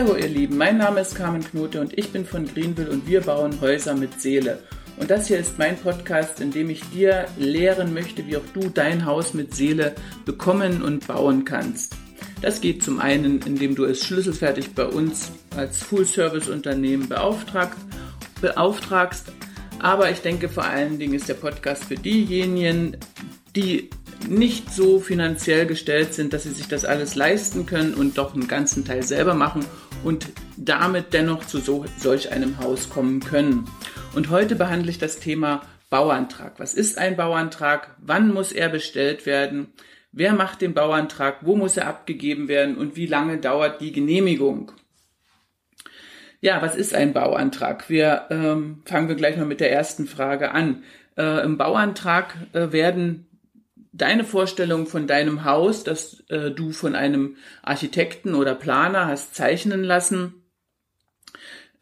Hallo ihr Lieben, mein Name ist Carmen Knote und ich bin von Greenville und wir bauen Häuser mit Seele. Und das hier ist mein Podcast, in dem ich dir lehren möchte, wie auch du dein Haus mit Seele bekommen und bauen kannst. Das geht zum einen, indem du es schlüsselfertig bei uns als Full-Service-Unternehmen beauftragst. Aber ich denke vor allen Dingen ist der Podcast für diejenigen, die nicht so finanziell gestellt sind, dass sie sich das alles leisten können und doch einen ganzen Teil selber machen und damit dennoch zu so, solch einem Haus kommen können. Und heute behandle ich das Thema Bauantrag. Was ist ein Bauantrag? Wann muss er bestellt werden? Wer macht den Bauantrag? Wo muss er abgegeben werden? Und wie lange dauert die Genehmigung? Ja, was ist ein Bauantrag? Wir ähm, fangen wir gleich mal mit der ersten Frage an. Äh, Im Bauantrag äh, werden deine Vorstellung von deinem Haus, das äh, du von einem Architekten oder Planer hast zeichnen lassen,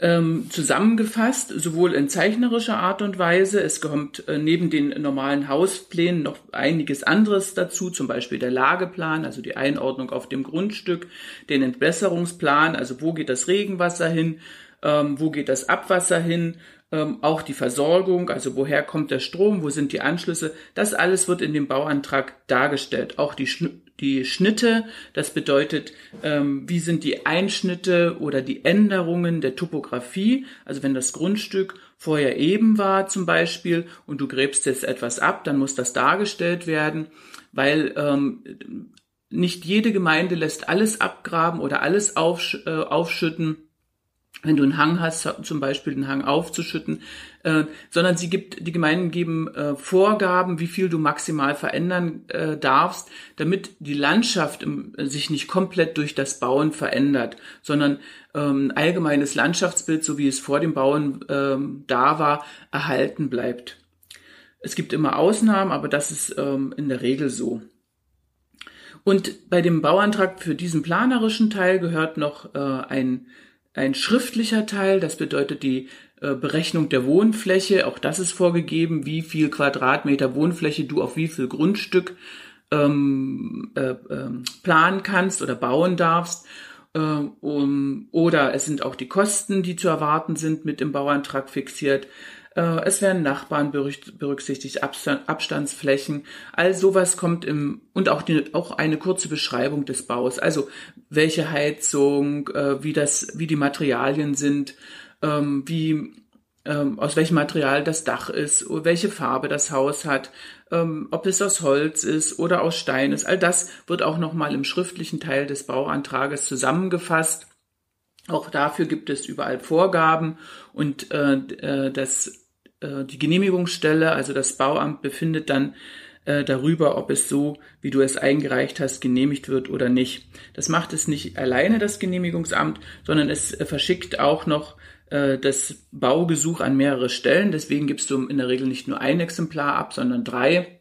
ähm, zusammengefasst, sowohl in zeichnerischer Art und Weise. Es kommt äh, neben den normalen Hausplänen noch einiges anderes dazu, zum Beispiel der Lageplan, also die Einordnung auf dem Grundstück, den Entwässerungsplan, also wo geht das Regenwasser hin, ähm, wo geht das Abwasser hin, ähm, auch die Versorgung, also woher kommt der Strom, wo sind die Anschlüsse, das alles wird in dem Bauantrag dargestellt. Auch die, Schn die Schnitte, das bedeutet, ähm, wie sind die Einschnitte oder die Änderungen der Topografie, also wenn das Grundstück vorher eben war zum Beispiel und du gräbst jetzt etwas ab, dann muss das dargestellt werden, weil ähm, nicht jede Gemeinde lässt alles abgraben oder alles aufsch äh, aufschütten wenn du einen Hang hast, zum Beispiel den Hang aufzuschütten, äh, sondern sie gibt, die Gemeinden geben äh, Vorgaben, wie viel du maximal verändern äh, darfst, damit die Landschaft im, sich nicht komplett durch das Bauen verändert, sondern ähm, allgemeines Landschaftsbild, so wie es vor dem Bauen ähm, da war, erhalten bleibt. Es gibt immer Ausnahmen, aber das ist ähm, in der Regel so. Und bei dem Bauantrag für diesen planerischen Teil gehört noch ein ein schriftlicher Teil, das bedeutet die äh, Berechnung der Wohnfläche, auch das ist vorgegeben, wie viel Quadratmeter Wohnfläche du auf wie viel Grundstück ähm, äh, äh, planen kannst oder bauen darfst. Äh, um, oder es sind auch die Kosten, die zu erwarten sind, mit im Bauantrag fixiert. Äh, es werden Nachbarn berücksichtigt, Abstandsflächen, all sowas kommt im, und auch, die, auch eine kurze Beschreibung des Baus, also welche Heizung, äh, wie das, wie die Materialien sind, ähm, wie, ähm, aus welchem Material das Dach ist, welche Farbe das Haus hat, ähm, ob es aus Holz ist oder aus Stein ist. All das wird auch nochmal im schriftlichen Teil des Bauantrages zusammengefasst. Auch dafür gibt es überall Vorgaben und äh, äh das äh, die Genehmigungsstelle, also das Bauamt, befindet dann äh, darüber, ob es so, wie du es eingereicht hast, genehmigt wird oder nicht. Das macht es nicht alleine, das Genehmigungsamt, sondern es äh, verschickt auch noch das Baugesuch an mehrere Stellen. Deswegen gibst du in der Regel nicht nur ein Exemplar ab, sondern drei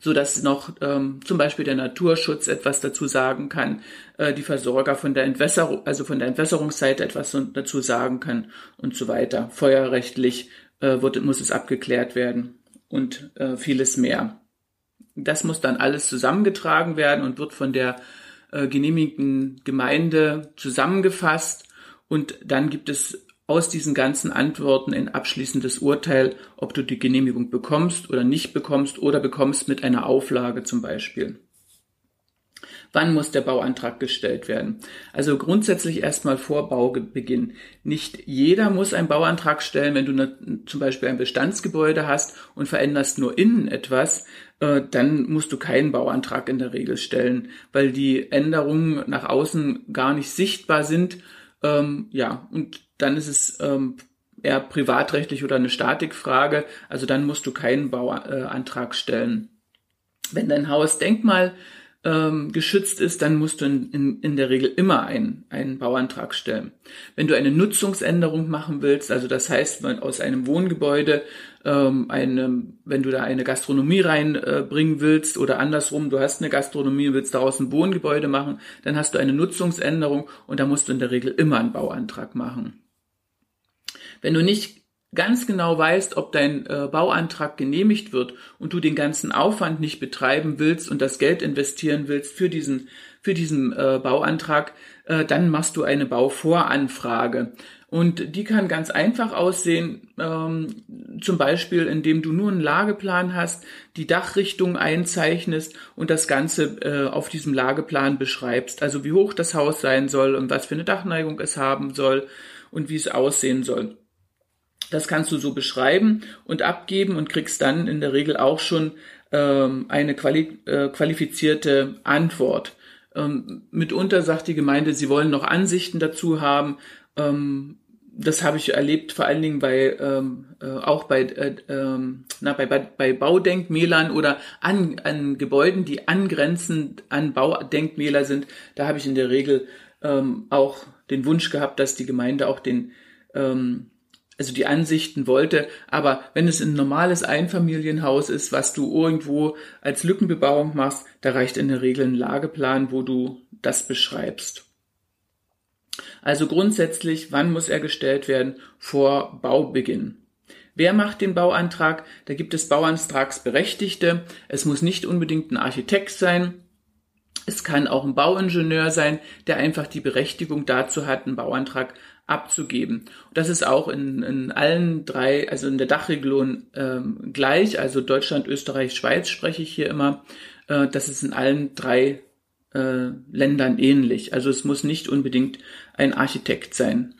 so dass noch ähm, zum Beispiel der Naturschutz etwas dazu sagen kann, äh, die Versorger von der Entwässerung, also von der Entwässerungsseite etwas dazu sagen kann und so weiter. Feuerrechtlich äh, wird, muss es abgeklärt werden und äh, vieles mehr. Das muss dann alles zusammengetragen werden und wird von der äh, genehmigten Gemeinde zusammengefasst und dann gibt es aus diesen ganzen Antworten ein abschließendes Urteil, ob du die Genehmigung bekommst oder nicht bekommst oder bekommst mit einer Auflage zum Beispiel. Wann muss der Bauantrag gestellt werden? Also grundsätzlich erstmal vor Baubeginn. Nicht jeder muss einen Bauantrag stellen, wenn du ne, zum Beispiel ein Bestandsgebäude hast und veränderst nur innen etwas, äh, dann musst du keinen Bauantrag in der Regel stellen, weil die Änderungen nach außen gar nicht sichtbar sind. Ähm, ja, und dann ist es ähm, eher privatrechtlich oder eine Statikfrage. Also dann musst du keinen Bauantrag stellen. Wenn dein Haus Denkmal ähm, geschützt ist, dann musst du in, in, in der Regel immer einen, einen Bauantrag stellen. Wenn du eine Nutzungsänderung machen willst, also das heißt, aus einem Wohngebäude ähm, eine, wenn du da eine Gastronomie reinbringen äh, willst oder andersrum, du hast eine Gastronomie, willst daraus ein Wohngebäude machen, dann hast du eine Nutzungsänderung und da musst du in der Regel immer einen Bauantrag machen. Wenn du nicht ganz genau weißt, ob dein äh, Bauantrag genehmigt wird und du den ganzen Aufwand nicht betreiben willst und das Geld investieren willst für diesen für diesen äh, Bauantrag, äh, dann machst du eine Bauvoranfrage. Und die kann ganz einfach aussehen, ähm, zum Beispiel indem du nur einen Lageplan hast, die Dachrichtung einzeichnest und das Ganze äh, auf diesem Lageplan beschreibst. Also wie hoch das Haus sein soll und was für eine Dachneigung es haben soll und wie es aussehen soll. Das kannst du so beschreiben und abgeben und kriegst dann in der Regel auch schon ähm, eine quali äh, qualifizierte Antwort. Ähm, mitunter sagt die Gemeinde, sie wollen noch Ansichten dazu haben. Ähm, das habe ich erlebt, vor allen Dingen bei ähm, äh, auch bei, äh, ähm, na, bei, bei, Baudenkmälern oder an, an Gebäuden, die angrenzend an Baudenkmäler sind. Da habe ich in der Regel ähm, auch den Wunsch gehabt, dass die Gemeinde auch den ähm, also die Ansichten wollte. Aber wenn es ein normales Einfamilienhaus ist, was du irgendwo als Lückenbebauung machst, da reicht in der Regel ein Lageplan, wo du das beschreibst. Also grundsätzlich, wann muss er gestellt werden? Vor Baubeginn. Wer macht den Bauantrag? Da gibt es Bauantragsberechtigte. Es muss nicht unbedingt ein Architekt sein. Es kann auch ein Bauingenieur sein, der einfach die Berechtigung dazu hat, einen Bauantrag abzugeben. Das ist auch in, in allen drei, also in der Dachregion ähm, gleich, also Deutschland, Österreich, Schweiz spreche ich hier immer. Äh, das ist in allen drei äh, Ländern ähnlich. Also es muss nicht unbedingt ein Architekt sein.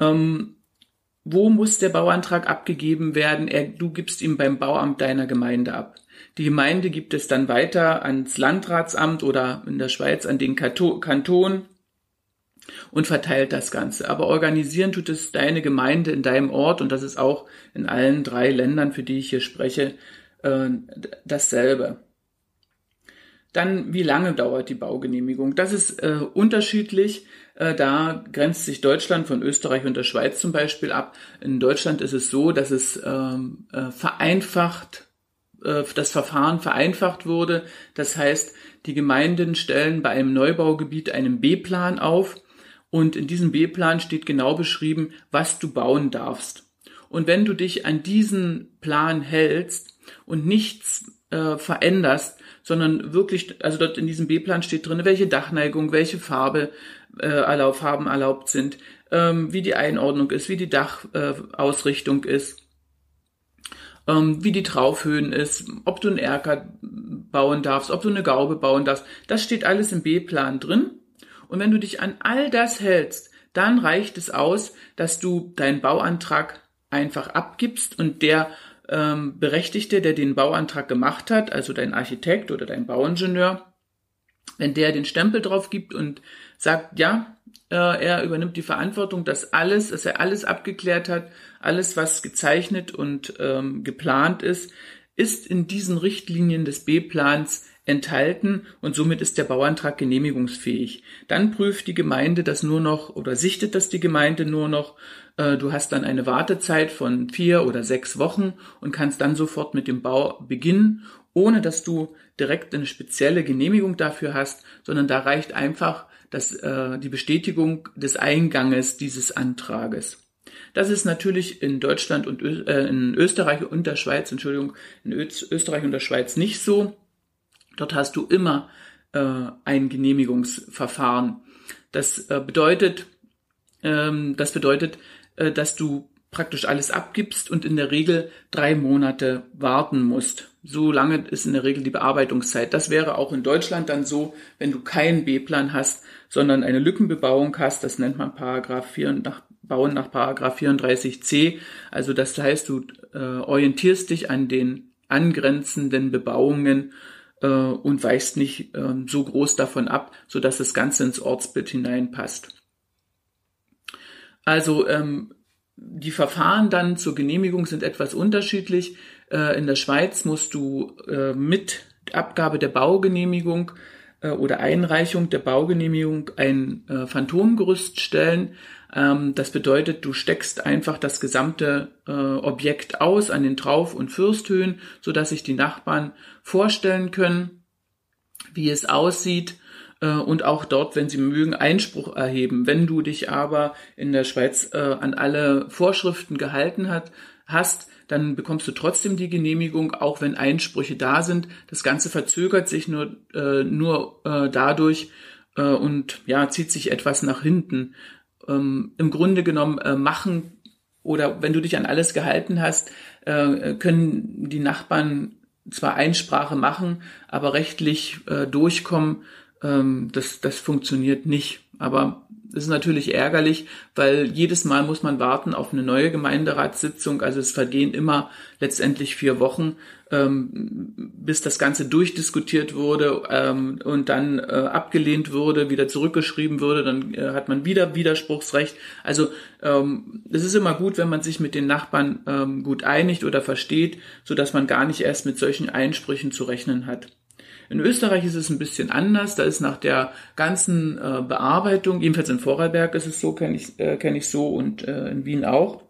Ähm, wo muss der Bauantrag abgegeben werden? Er, du gibst ihn beim Bauamt deiner Gemeinde ab. Die Gemeinde gibt es dann weiter ans Landratsamt oder in der Schweiz an den Kanton und verteilt das Ganze. Aber organisieren tut es deine Gemeinde in deinem Ort und das ist auch in allen drei Ländern, für die ich hier spreche, äh, dasselbe. Dann, wie lange dauert die Baugenehmigung? Das ist äh, unterschiedlich. Äh, da grenzt sich Deutschland von Österreich und der Schweiz zum Beispiel ab. In Deutschland ist es so, dass es ähm, äh, vereinfacht, äh, das Verfahren vereinfacht wurde. Das heißt, die Gemeinden stellen bei einem Neubaugebiet einen B-Plan auf und in diesem B-Plan steht genau beschrieben, was du bauen darfst. Und wenn du dich an diesen Plan hältst und nichts äh, veränderst, sondern wirklich, also dort in diesem B-Plan steht drin, welche Dachneigung, welche Farbe äh, erlaubt, Farben erlaubt sind, ähm, wie die Einordnung ist, wie die Dachausrichtung äh, ist, ähm, wie die Traufhöhen ist, ob du einen Erker bauen darfst, ob du eine Gaube bauen darfst. Das steht alles im B-Plan drin. Und wenn du dich an all das hältst, dann reicht es aus, dass du deinen Bauantrag einfach abgibst und der ähm, Berechtigte, der den Bauantrag gemacht hat, also dein Architekt oder dein Bauingenieur, wenn der den Stempel drauf gibt und sagt, ja, äh, er übernimmt die Verantwortung, dass alles, dass er alles abgeklärt hat, alles, was gezeichnet und ähm, geplant ist, ist in diesen Richtlinien des B-Plans enthalten und somit ist der Bauantrag genehmigungsfähig. Dann prüft die Gemeinde das nur noch oder sichtet das die Gemeinde nur noch. Äh, du hast dann eine Wartezeit von vier oder sechs Wochen und kannst dann sofort mit dem Bau beginnen, ohne dass du direkt eine spezielle Genehmigung dafür hast, sondern da reicht einfach das, äh, die Bestätigung des Einganges dieses Antrages. Das ist natürlich in Deutschland und äh, in Österreich und der Schweiz, Entschuldigung, in Österreich und der Schweiz nicht so. Dort hast du immer äh, ein Genehmigungsverfahren. Das äh, bedeutet, ähm, das bedeutet, äh, dass du praktisch alles abgibst und in der Regel drei Monate warten musst. So lange ist in der Regel die Bearbeitungszeit. Das wäre auch in Deutschland dann so, wenn du keinen B-Plan hast, sondern eine Lückenbebauung hast. Das nennt man Paragraph 4 nach Bauen nach Paragraph 34c. Also das heißt, du äh, orientierst dich an den angrenzenden Bebauungen äh, und weichst nicht äh, so groß davon ab, so dass das Ganze ins Ortsbild hineinpasst. Also ähm, die Verfahren dann zur Genehmigung sind etwas unterschiedlich. Äh, in der Schweiz musst du äh, mit Abgabe der Baugenehmigung äh, oder Einreichung der Baugenehmigung ein äh, Phantomgerüst stellen. Ähm, das bedeutet, du steckst einfach das gesamte äh, Objekt aus an den Trauf- und Fürsthöhen, so dass sich die Nachbarn vorstellen können, wie es aussieht äh, und auch dort, wenn sie mögen, Einspruch erheben. Wenn du dich aber in der Schweiz äh, an alle Vorschriften gehalten hat, hast, dann bekommst du trotzdem die Genehmigung, auch wenn Einsprüche da sind. Das Ganze verzögert sich nur, äh, nur äh, dadurch, äh, und ja, zieht sich etwas nach hinten. Ähm, Im Grunde genommen äh, machen oder wenn du dich an alles gehalten hast, äh, können die Nachbarn zwar Einsprache machen, aber rechtlich äh, durchkommen, ähm, das, das funktioniert nicht. Aber es ist natürlich ärgerlich, weil jedes Mal muss man warten auf eine neue Gemeinderatssitzung. Also es vergehen immer letztendlich vier Wochen, ähm, bis das Ganze durchdiskutiert wurde ähm, und dann äh, abgelehnt wurde, wieder zurückgeschrieben wurde. Dann äh, hat man wieder Widerspruchsrecht. Also ähm, es ist immer gut, wenn man sich mit den Nachbarn ähm, gut einigt oder versteht, so dass man gar nicht erst mit solchen Einsprüchen zu rechnen hat. In Österreich ist es ein bisschen anders. Da ist nach der ganzen äh, Bearbeitung, jedenfalls in Vorarlberg ist es so, kenne ich, äh, kenn ich so und äh, in Wien auch,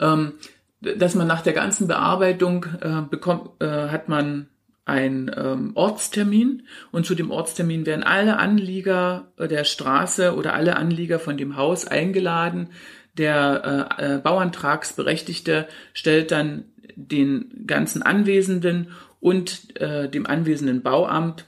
ähm, dass man nach der ganzen Bearbeitung äh, bekommt, äh, hat man einen ähm, Ortstermin und zu dem Ortstermin werden alle Anlieger der Straße oder alle Anlieger von dem Haus eingeladen. Der äh, äh, Bauantragsberechtigte stellt dann den ganzen Anwesenden und äh, dem anwesenden Bauamt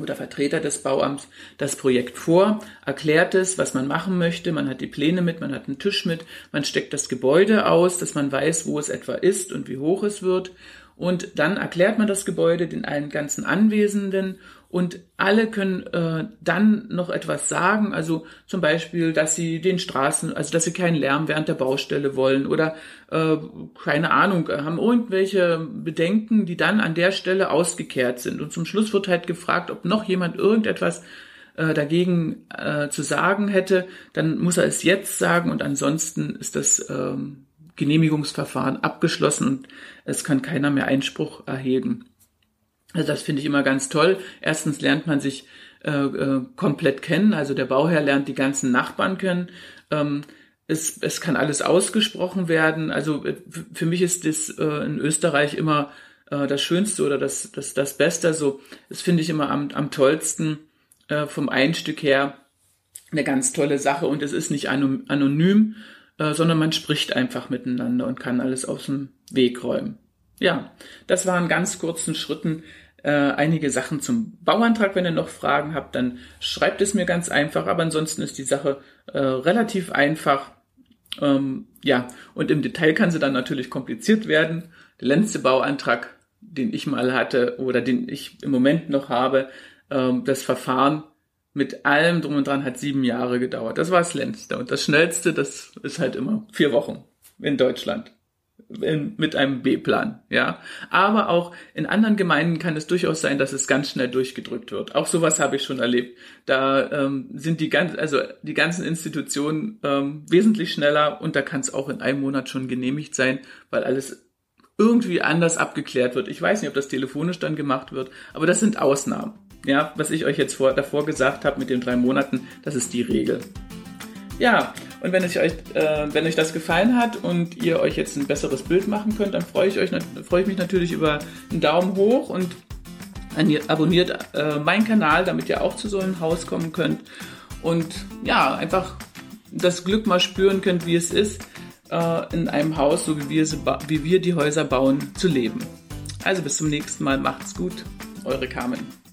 oder Vertreter des Bauamts das Projekt vor, erklärt es, was man machen möchte, man hat die Pläne mit, man hat einen Tisch mit, man steckt das Gebäude aus, dass man weiß, wo es etwa ist und wie hoch es wird und dann erklärt man das Gebäude den allen ganzen Anwesenden und alle können äh, dann noch etwas sagen, also zum Beispiel, dass sie den Straßen, also dass sie keinen Lärm während der Baustelle wollen oder äh, keine Ahnung, haben irgendwelche Bedenken, die dann an der Stelle ausgekehrt sind. Und zum Schluss wird halt gefragt, ob noch jemand irgendetwas äh, dagegen äh, zu sagen hätte, dann muss er es jetzt sagen und ansonsten ist das ähm, Genehmigungsverfahren abgeschlossen und es kann keiner mehr Einspruch erheben. Also das finde ich immer ganz toll. Erstens lernt man sich äh, äh, komplett kennen, also der Bauherr lernt die ganzen Nachbarn kennen. Ähm, es, es kann alles ausgesprochen werden. Also äh, für mich ist das äh, in Österreich immer äh, das Schönste oder das, das, das Beste. So, das finde ich immer am, am tollsten äh, vom Einstück her eine ganz tolle Sache und es ist nicht anonym, äh, sondern man spricht einfach miteinander und kann alles aus dem Weg räumen. Ja, das waren ganz kurzen Schritten äh, einige Sachen zum Bauantrag. Wenn ihr noch Fragen habt, dann schreibt es mir ganz einfach. Aber ansonsten ist die Sache äh, relativ einfach. Ähm, ja, und im Detail kann sie dann natürlich kompliziert werden. Der letzte Bauantrag, den ich mal hatte oder den ich im Moment noch habe, ähm, das Verfahren mit allem drum und dran hat sieben Jahre gedauert. Das war das längste. Und das schnellste, das ist halt immer vier Wochen in Deutschland in, mit einem B-Plan, ja. Aber auch in anderen Gemeinden kann es durchaus sein, dass es ganz schnell durchgedrückt wird. Auch sowas habe ich schon erlebt. Da ähm, sind die ganz, also die ganzen Institutionen ähm, wesentlich schneller und da kann es auch in einem Monat schon genehmigt sein, weil alles irgendwie anders abgeklärt wird. Ich weiß nicht, ob das telefonisch dann gemacht wird, aber das sind Ausnahmen. Ja, was ich euch jetzt vor, davor gesagt habe mit den drei Monaten, das ist die Regel. Ja, und wenn, euch, äh, wenn euch das gefallen hat und ihr euch jetzt ein besseres Bild machen könnt, dann freue ich, euch, ich mich natürlich über einen Daumen hoch und abonniert äh, meinen Kanal, damit ihr auch zu so einem Haus kommen könnt und ja, einfach das Glück mal spüren könnt, wie es ist, äh, in einem Haus, so wie wir, wie wir die Häuser bauen, zu leben. Also bis zum nächsten Mal, macht's gut, eure Carmen.